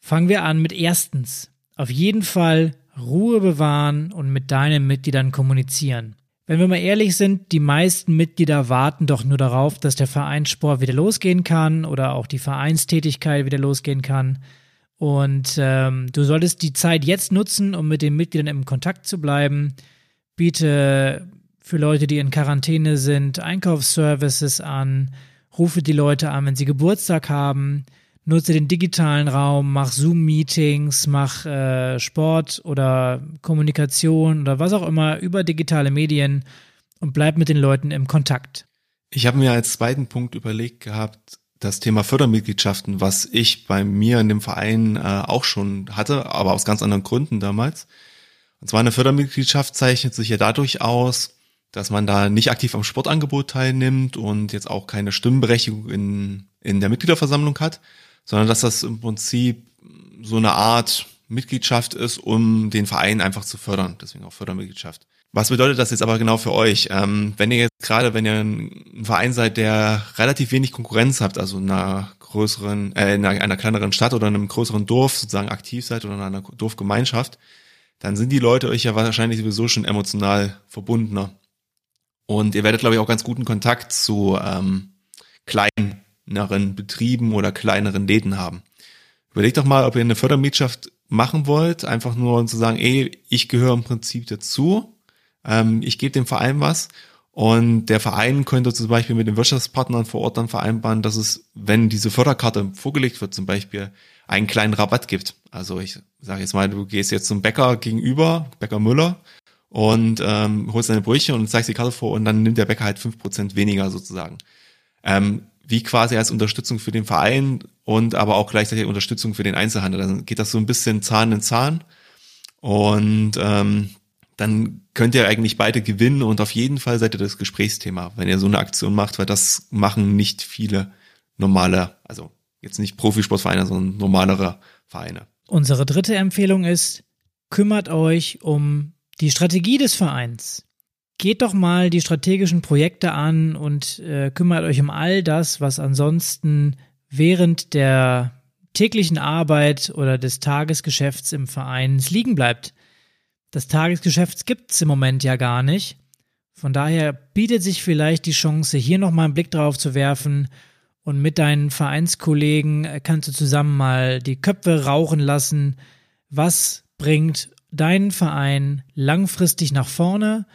Fangen wir an mit erstens. Auf jeden Fall Ruhe bewahren und mit deinen Mitgliedern kommunizieren. Wenn wir mal ehrlich sind, die meisten Mitglieder warten doch nur darauf, dass der Vereinssport wieder losgehen kann oder auch die Vereinstätigkeit wieder losgehen kann. Und ähm, du solltest die Zeit jetzt nutzen, um mit den Mitgliedern im Kontakt zu bleiben. Biete für Leute, die in Quarantäne sind, Einkaufsservices an, rufe die Leute an, wenn sie Geburtstag haben, nutze den digitalen Raum, mach Zoom-Meetings, mach äh, Sport oder Kommunikation oder was auch immer über digitale Medien und bleib mit den Leuten im Kontakt. Ich habe mir als zweiten Punkt überlegt gehabt, das Thema Fördermitgliedschaften, was ich bei mir in dem Verein äh, auch schon hatte, aber aus ganz anderen Gründen damals. Und zwar eine Fördermitgliedschaft zeichnet sich ja dadurch aus, dass man da nicht aktiv am Sportangebot teilnimmt und jetzt auch keine Stimmberechtigung in, in der Mitgliederversammlung hat, sondern dass das im Prinzip so eine Art Mitgliedschaft ist, um den Verein einfach zu fördern, deswegen auch Fördermitgliedschaft. Was bedeutet das jetzt aber genau für euch? Ähm, wenn ihr jetzt gerade, wenn ihr ein Verein seid, der relativ wenig Konkurrenz habt, also in einer größeren, äh, in einer, kleineren Stadt oder in einem größeren Dorf sozusagen aktiv seid oder in einer Dorfgemeinschaft, dann sind die Leute euch ja wahrscheinlich sowieso schon emotional verbundener. Und ihr werdet, glaube ich, auch ganz guten Kontakt zu ähm, kleineren Betrieben oder kleineren Läden haben. Überlegt doch mal, ob ihr eine Fördermitgliedschaft machen wollt, einfach nur zu sagen, ey, ich gehöre im Prinzip dazu, ähm, ich gebe dem Verein was und der Verein könnte zum Beispiel mit den Wirtschaftspartnern vor Ort dann vereinbaren, dass es, wenn diese Förderkarte vorgelegt wird, zum Beispiel einen kleinen Rabatt gibt. Also ich sage jetzt mal, du gehst jetzt zum Bäcker gegenüber, Bäcker Müller, und ähm, holst deine Brötchen und zeigst die Karte vor und dann nimmt der Bäcker halt fünf Prozent weniger sozusagen. Ähm, wie quasi als Unterstützung für den Verein und aber auch gleichzeitig Unterstützung für den Einzelhandel. Dann geht das so ein bisschen Zahn in Zahn. Und ähm, dann könnt ihr eigentlich beide gewinnen und auf jeden Fall seid ihr das Gesprächsthema, wenn ihr so eine Aktion macht, weil das machen nicht viele normale, also jetzt nicht Profisportvereine, sondern normalere Vereine. Unsere dritte Empfehlung ist, kümmert euch um die Strategie des Vereins. Geht doch mal die strategischen Projekte an und äh, kümmert euch um all das, was ansonsten während der täglichen Arbeit oder des Tagesgeschäfts im Verein liegen bleibt. Das Tagesgeschäft gibt's im Moment ja gar nicht. Von daher bietet sich vielleicht die Chance, hier nochmal einen Blick drauf zu werfen und mit deinen Vereinskollegen äh, kannst du zusammen mal die Köpfe rauchen lassen. Was bringt deinen Verein langfristig nach vorne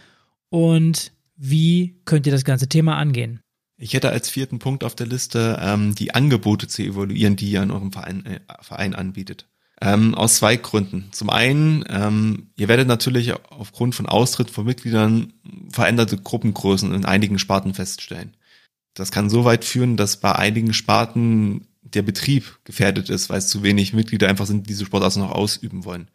und wie könnt ihr das ganze Thema angehen? Ich hätte als vierten Punkt auf der Liste ähm, die Angebote zu evaluieren, die ihr in eurem Verein, äh, Verein anbietet. Ähm, aus zwei Gründen. Zum einen, ähm, ihr werdet natürlich aufgrund von Austritt von Mitgliedern veränderte Gruppengrößen in einigen Sparten feststellen. Das kann so weit führen, dass bei einigen Sparten der Betrieb gefährdet ist, weil es zu wenig Mitglieder einfach sind, die diese Sportart noch ausüben wollen.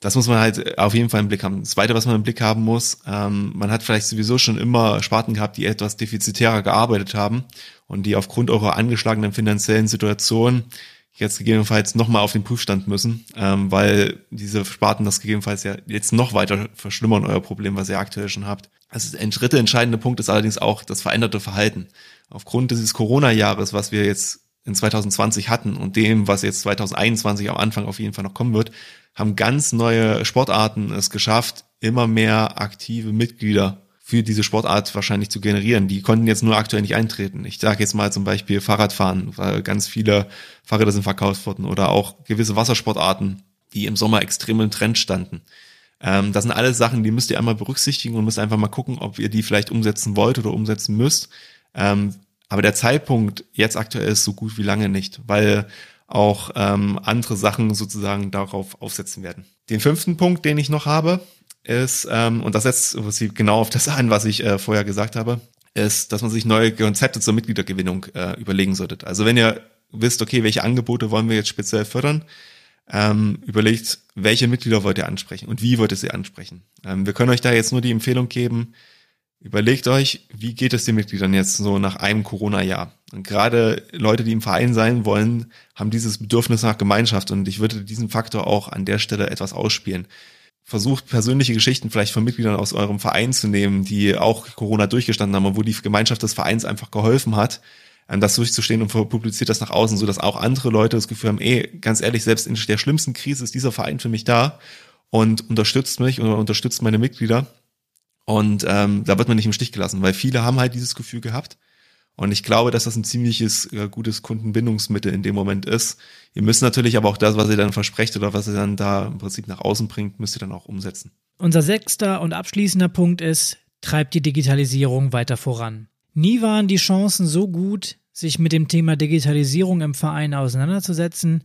Das muss man halt auf jeden Fall im Blick haben. Das Zweite, was man im Blick haben muss, ähm, man hat vielleicht sowieso schon immer Sparten gehabt, die etwas defizitärer gearbeitet haben und die aufgrund eurer angeschlagenen finanziellen Situation jetzt gegebenenfalls nochmal auf den Prüfstand müssen, ähm, weil diese Sparten das gegebenenfalls ja jetzt noch weiter verschlimmern, euer Problem, was ihr aktuell schon habt. Also der dritte entscheidende Punkt ist allerdings auch das veränderte Verhalten. Aufgrund dieses Corona-Jahres, was wir jetzt in 2020 hatten und dem, was jetzt 2021 am Anfang auf jeden Fall noch kommen wird, haben ganz neue Sportarten es geschafft, immer mehr aktive Mitglieder für diese Sportart wahrscheinlich zu generieren. Die konnten jetzt nur aktuell nicht eintreten. Ich sage jetzt mal zum Beispiel Fahrradfahren, weil ganz viele Fahrräder sind verkauft worden oder auch gewisse Wassersportarten, die im Sommer extrem im Trend standen. Ähm, das sind alles Sachen, die müsst ihr einmal berücksichtigen und müsst einfach mal gucken, ob ihr die vielleicht umsetzen wollt oder umsetzen müsst. Ähm, aber der Zeitpunkt jetzt aktuell ist so gut wie lange nicht, weil auch ähm, andere Sachen sozusagen darauf aufsetzen werden. Den fünften Punkt, den ich noch habe, ist, ähm, und das setzt genau auf das an, was ich äh, vorher gesagt habe, ist, dass man sich neue Konzepte zur Mitgliedergewinnung äh, überlegen sollte. Also wenn ihr wisst, okay, welche Angebote wollen wir jetzt speziell fördern, ähm, überlegt, welche Mitglieder wollt ihr ansprechen und wie wollt ihr sie ansprechen. Ähm, wir können euch da jetzt nur die Empfehlung geben, Überlegt euch, wie geht es den Mitgliedern jetzt so nach einem Corona-Jahr? Und gerade Leute, die im Verein sein wollen, haben dieses Bedürfnis nach Gemeinschaft und ich würde diesen Faktor auch an der Stelle etwas ausspielen. Versucht persönliche Geschichten vielleicht von Mitgliedern aus eurem Verein zu nehmen, die auch Corona durchgestanden haben und wo die Gemeinschaft des Vereins einfach geholfen hat, ähm, das durchzustehen und publiziert das nach außen, so dass auch andere Leute das Gefühl haben, ey, ganz ehrlich, selbst in der schlimmsten Krise ist dieser Verein für mich da und unterstützt mich oder unterstützt meine Mitglieder. Und ähm, da wird man nicht im Stich gelassen, weil viele haben halt dieses Gefühl gehabt. Und ich glaube, dass das ein ziemliches äh, gutes Kundenbindungsmittel in dem Moment ist. Ihr müsst natürlich aber auch das, was ihr dann versprecht oder was ihr dann da im Prinzip nach außen bringt, müsst ihr dann auch umsetzen. Unser sechster und abschließender Punkt ist, treibt die Digitalisierung weiter voran. Nie waren die Chancen so gut, sich mit dem Thema Digitalisierung im Verein auseinanderzusetzen.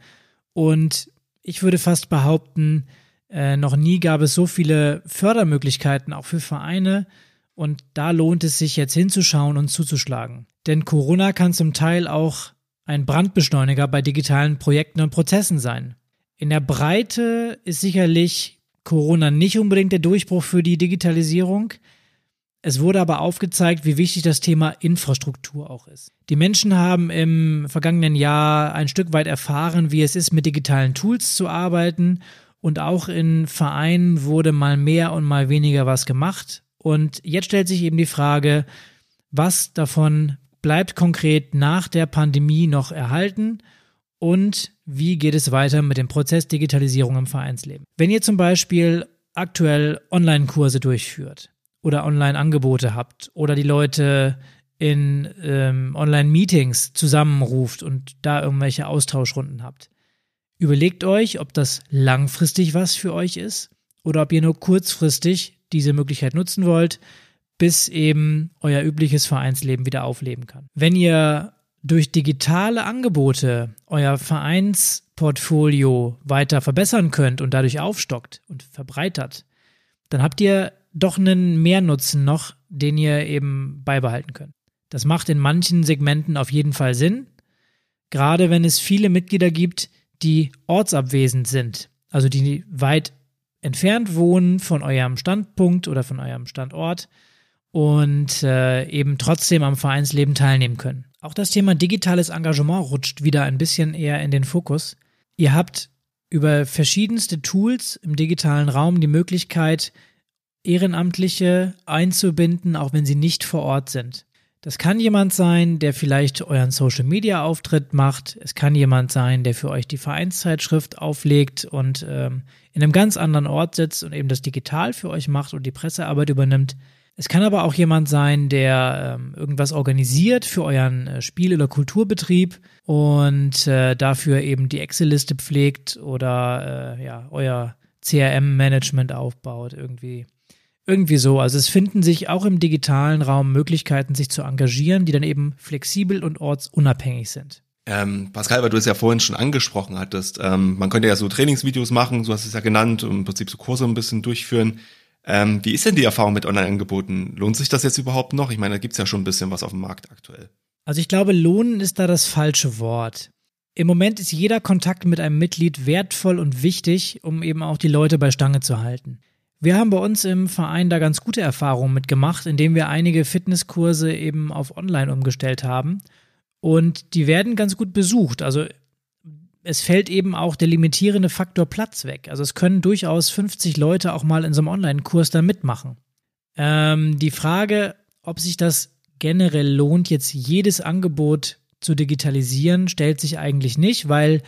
Und ich würde fast behaupten, äh, noch nie gab es so viele Fördermöglichkeiten auch für Vereine und da lohnt es sich jetzt hinzuschauen und zuzuschlagen. Denn Corona kann zum Teil auch ein Brandbeschleuniger bei digitalen Projekten und Prozessen sein. In der Breite ist sicherlich Corona nicht unbedingt der Durchbruch für die Digitalisierung. Es wurde aber aufgezeigt, wie wichtig das Thema Infrastruktur auch ist. Die Menschen haben im vergangenen Jahr ein Stück weit erfahren, wie es ist, mit digitalen Tools zu arbeiten und auch in Vereinen wurde mal mehr und mal weniger was gemacht. Und jetzt stellt sich eben die Frage, was davon bleibt konkret nach der Pandemie noch erhalten und wie geht es weiter mit dem Prozess Digitalisierung im Vereinsleben. Wenn ihr zum Beispiel aktuell Online-Kurse durchführt oder Online-Angebote habt oder die Leute in ähm, Online-Meetings zusammenruft und da irgendwelche Austauschrunden habt, überlegt euch, ob das langfristig was für euch ist oder ob ihr nur kurzfristig diese Möglichkeit nutzen wollt, bis eben euer übliches Vereinsleben wieder aufleben kann. Wenn ihr durch digitale Angebote euer Vereinsportfolio weiter verbessern könnt und dadurch aufstockt und verbreitert, dann habt ihr doch einen Mehrnutzen noch, den ihr eben beibehalten könnt. Das macht in manchen Segmenten auf jeden Fall Sinn, gerade wenn es viele Mitglieder gibt, die ortsabwesend sind, also die weit entfernt wohnen von eurem Standpunkt oder von eurem Standort und äh, eben trotzdem am Vereinsleben teilnehmen können. Auch das Thema digitales Engagement rutscht wieder ein bisschen eher in den Fokus. Ihr habt über verschiedenste Tools im digitalen Raum die Möglichkeit, Ehrenamtliche einzubinden, auch wenn sie nicht vor Ort sind. Das kann jemand sein, der vielleicht euren Social Media Auftritt macht. Es kann jemand sein, der für euch die Vereinszeitschrift auflegt und ähm, in einem ganz anderen Ort sitzt und eben das digital für euch macht und die Pressearbeit übernimmt. Es kann aber auch jemand sein, der ähm, irgendwas organisiert für euren äh, Spiel- oder Kulturbetrieb und äh, dafür eben die Excel-Liste pflegt oder äh, ja, euer CRM-Management aufbaut irgendwie. Irgendwie so. Also es finden sich auch im digitalen Raum Möglichkeiten, sich zu engagieren, die dann eben flexibel und ortsunabhängig sind. Ähm, Pascal, weil du es ja vorhin schon angesprochen hattest, ähm, man könnte ja so Trainingsvideos machen, so hast du es ja genannt, und im Prinzip so Kurse ein bisschen durchführen. Ähm, wie ist denn die Erfahrung mit Online-Angeboten? Lohnt sich das jetzt überhaupt noch? Ich meine, da gibt's ja schon ein bisschen was auf dem Markt aktuell. Also ich glaube, lohnen ist da das falsche Wort. Im Moment ist jeder Kontakt mit einem Mitglied wertvoll und wichtig, um eben auch die Leute bei Stange zu halten. Wir haben bei uns im Verein da ganz gute Erfahrungen mitgemacht, indem wir einige Fitnesskurse eben auf Online umgestellt haben. Und die werden ganz gut besucht. Also es fällt eben auch der limitierende Faktor Platz weg. Also es können durchaus 50 Leute auch mal in so einem Online-Kurs da mitmachen. Ähm, die Frage, ob sich das generell lohnt, jetzt jedes Angebot zu digitalisieren, stellt sich eigentlich nicht, weil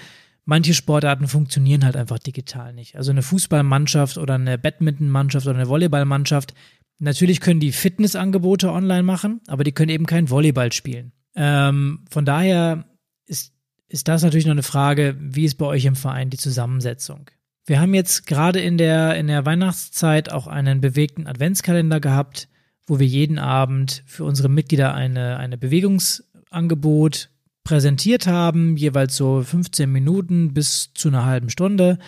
manche Sportarten funktionieren halt einfach digital nicht. Also eine Fußballmannschaft oder eine Badmintonmannschaft oder eine Volleyballmannschaft, natürlich können die Fitnessangebote online machen, aber die können eben kein Volleyball spielen. Ähm, von daher ist, ist das natürlich noch eine Frage, wie ist bei euch im Verein die Zusammensetzung? Wir haben jetzt gerade in der, in der Weihnachtszeit auch einen bewegten Adventskalender gehabt, wo wir jeden Abend für unsere Mitglieder eine, eine Bewegungsangebot präsentiert haben, jeweils so 15 Minuten bis zu einer halben Stunde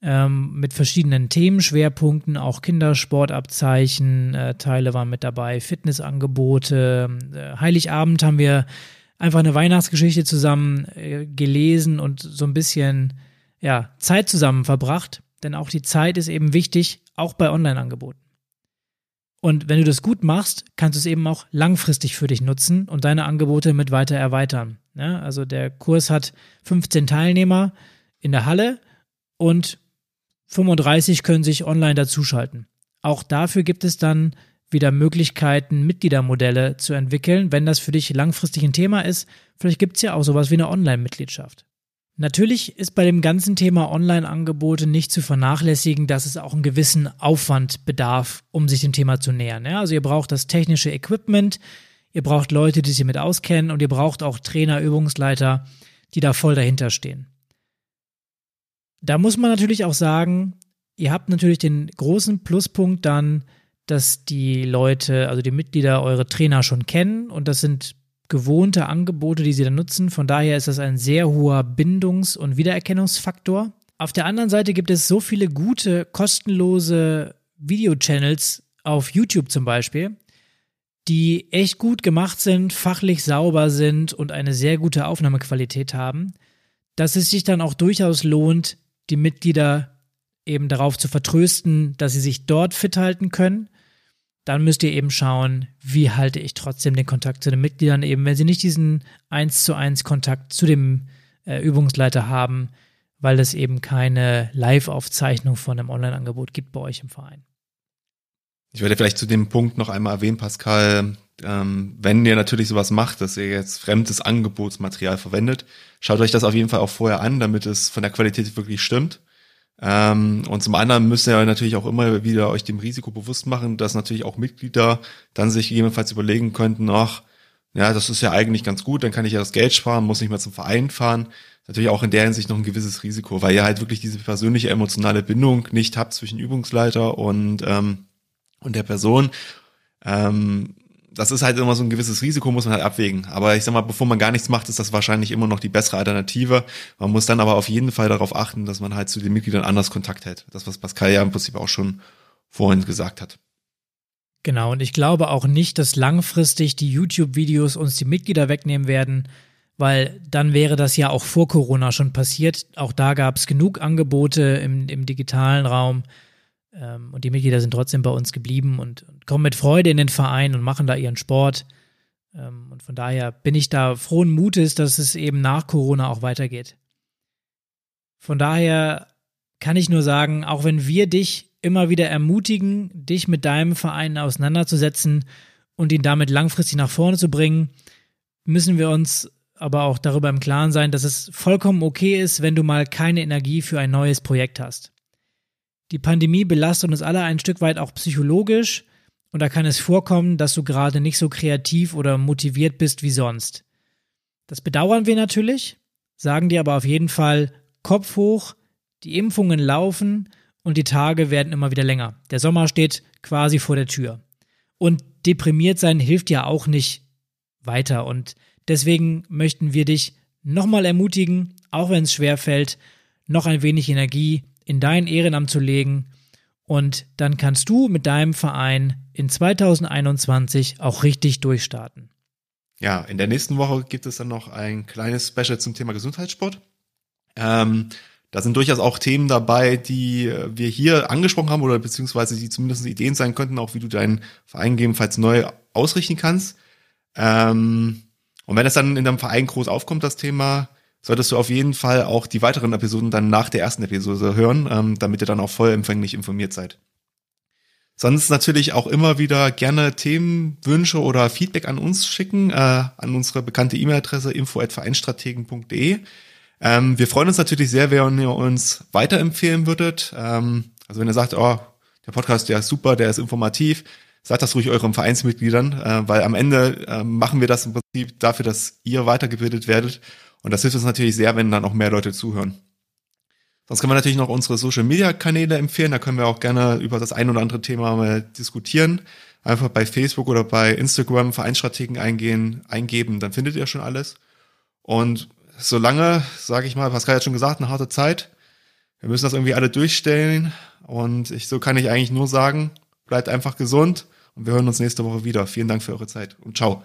ähm, mit verschiedenen Themenschwerpunkten, auch Kindersportabzeichen, äh, Teile waren mit dabei, Fitnessangebote. Äh, Heiligabend haben wir einfach eine Weihnachtsgeschichte zusammen äh, gelesen und so ein bisschen ja, Zeit zusammen verbracht, denn auch die Zeit ist eben wichtig, auch bei Online-Angeboten. Und wenn du das gut machst, kannst du es eben auch langfristig für dich nutzen und deine Angebote mit weiter erweitern. Ja, also der Kurs hat 15 Teilnehmer in der Halle und 35 können sich online dazuschalten. Auch dafür gibt es dann wieder Möglichkeiten, Mitgliedermodelle zu entwickeln, wenn das für dich langfristig ein Thema ist. Vielleicht gibt es ja auch sowas wie eine Online-Mitgliedschaft. Natürlich ist bei dem ganzen Thema Online-Angebote nicht zu vernachlässigen, dass es auch einen gewissen Aufwand bedarf, um sich dem Thema zu nähern. Ja, also ihr braucht das technische Equipment, ihr braucht Leute, die sich mit auskennen und ihr braucht auch Trainer, Übungsleiter, die da voll dahinter stehen. Da muss man natürlich auch sagen, ihr habt natürlich den großen Pluspunkt dann, dass die Leute, also die Mitglieder eure Trainer schon kennen und das sind gewohnte Angebote, die sie dann nutzen. Von daher ist das ein sehr hoher Bindungs- und Wiedererkennungsfaktor. Auf der anderen Seite gibt es so viele gute, kostenlose Video-Channels auf YouTube zum Beispiel, die echt gut gemacht sind, fachlich sauber sind und eine sehr gute Aufnahmequalität haben, dass es sich dann auch durchaus lohnt, die Mitglieder eben darauf zu vertrösten, dass sie sich dort fit halten können dann müsst ihr eben schauen, wie halte ich trotzdem den Kontakt zu den Mitgliedern, eben wenn sie nicht diesen 1 zu 1 Kontakt zu dem äh, Übungsleiter haben, weil es eben keine Live-Aufzeichnung von einem Online-Angebot gibt bei euch im Verein. Ich werde vielleicht zu dem Punkt noch einmal erwähnen, Pascal, ähm, wenn ihr natürlich sowas macht, dass ihr jetzt fremdes Angebotsmaterial verwendet, schaut euch das auf jeden Fall auch vorher an, damit es von der Qualität wirklich stimmt. Ähm, und zum anderen müsst ihr natürlich auch immer wieder euch dem Risiko bewusst machen, dass natürlich auch Mitglieder dann sich gegebenenfalls überlegen könnten, ach, ja, das ist ja eigentlich ganz gut, dann kann ich ja das Geld sparen, muss nicht mehr zum Verein fahren. Natürlich auch in der Hinsicht noch ein gewisses Risiko, weil ihr halt wirklich diese persönliche emotionale Bindung nicht habt zwischen Übungsleiter und ähm, und der Person. Ähm, das ist halt immer so ein gewisses Risiko, muss man halt abwägen. Aber ich sag mal, bevor man gar nichts macht, ist das wahrscheinlich immer noch die bessere Alternative. Man muss dann aber auf jeden Fall darauf achten, dass man halt zu den Mitgliedern anders Kontakt hält. Das, was Pascal ja im Prinzip auch schon vorhin gesagt hat. Genau, und ich glaube auch nicht, dass langfristig die YouTube-Videos uns die Mitglieder wegnehmen werden, weil dann wäre das ja auch vor Corona schon passiert. Auch da gab es genug Angebote im, im digitalen Raum ähm, und die Mitglieder sind trotzdem bei uns geblieben und, und, kommen mit Freude in den Verein und machen da ihren Sport. Ähm, und von daher bin ich da frohen Mutes, dass es eben nach Corona auch weitergeht. Von daher kann ich nur sagen, auch wenn wir dich immer wieder ermutigen, dich mit deinem Verein auseinanderzusetzen und ihn damit langfristig nach vorne zu bringen, müssen wir uns aber auch darüber im Klaren sein, dass es vollkommen okay ist, wenn du mal keine Energie für ein neues Projekt hast. Die Pandemie belastet uns alle ein Stück weit auch psychologisch und da kann es vorkommen, dass du gerade nicht so kreativ oder motiviert bist wie sonst. Das bedauern wir natürlich, sagen dir aber auf jeden Fall Kopf hoch, die Impfungen laufen und die Tage werden immer wieder länger. Der Sommer steht quasi vor der Tür. Und deprimiert sein hilft ja auch nicht weiter und deswegen möchten wir dich nochmal ermutigen, auch wenn es schwer fällt, noch ein wenig Energie in dein Ehrenamt zu legen und dann kannst du mit deinem Verein in 2021 auch richtig durchstarten. Ja, in der nächsten Woche gibt es dann noch ein kleines Special zum Thema Gesundheitssport. Ähm, da sind durchaus auch Themen dabei, die wir hier angesprochen haben oder beziehungsweise die zumindest Ideen sein könnten, auch wie du deinen Verein gegebenenfalls neu ausrichten kannst. Ähm, und wenn es dann in deinem Verein groß aufkommt, das Thema, solltest du auf jeden Fall auch die weiteren Episoden dann nach der ersten Episode hören, ähm, damit ihr dann auch vollempfänglich informiert seid. Sonst natürlich auch immer wieder gerne Themenwünsche oder Feedback an uns schicken, äh, an unsere bekannte E-Mail-Adresse info@vereinstrategen.de. Ähm, wir freuen uns natürlich sehr, wenn ihr uns weiterempfehlen würdet. Ähm, also wenn ihr sagt, oh, der Podcast, der ist super, der ist informativ, sagt das ruhig euren Vereinsmitgliedern, äh, weil am Ende äh, machen wir das im Prinzip dafür, dass ihr weitergebildet werdet und das hilft uns natürlich sehr, wenn dann auch mehr Leute zuhören. Sonst können wir natürlich noch unsere Social Media Kanäle empfehlen. Da können wir auch gerne über das ein oder andere Thema mal diskutieren. Einfach bei Facebook oder bei Instagram Vereinsstrategen eingehen, eingeben, dann findet ihr schon alles. Und solange, sage ich mal, Pascal hat schon gesagt, eine harte Zeit. Wir müssen das irgendwie alle durchstellen. Und ich, so kann ich eigentlich nur sagen, bleibt einfach gesund und wir hören uns nächste Woche wieder. Vielen Dank für eure Zeit und ciao.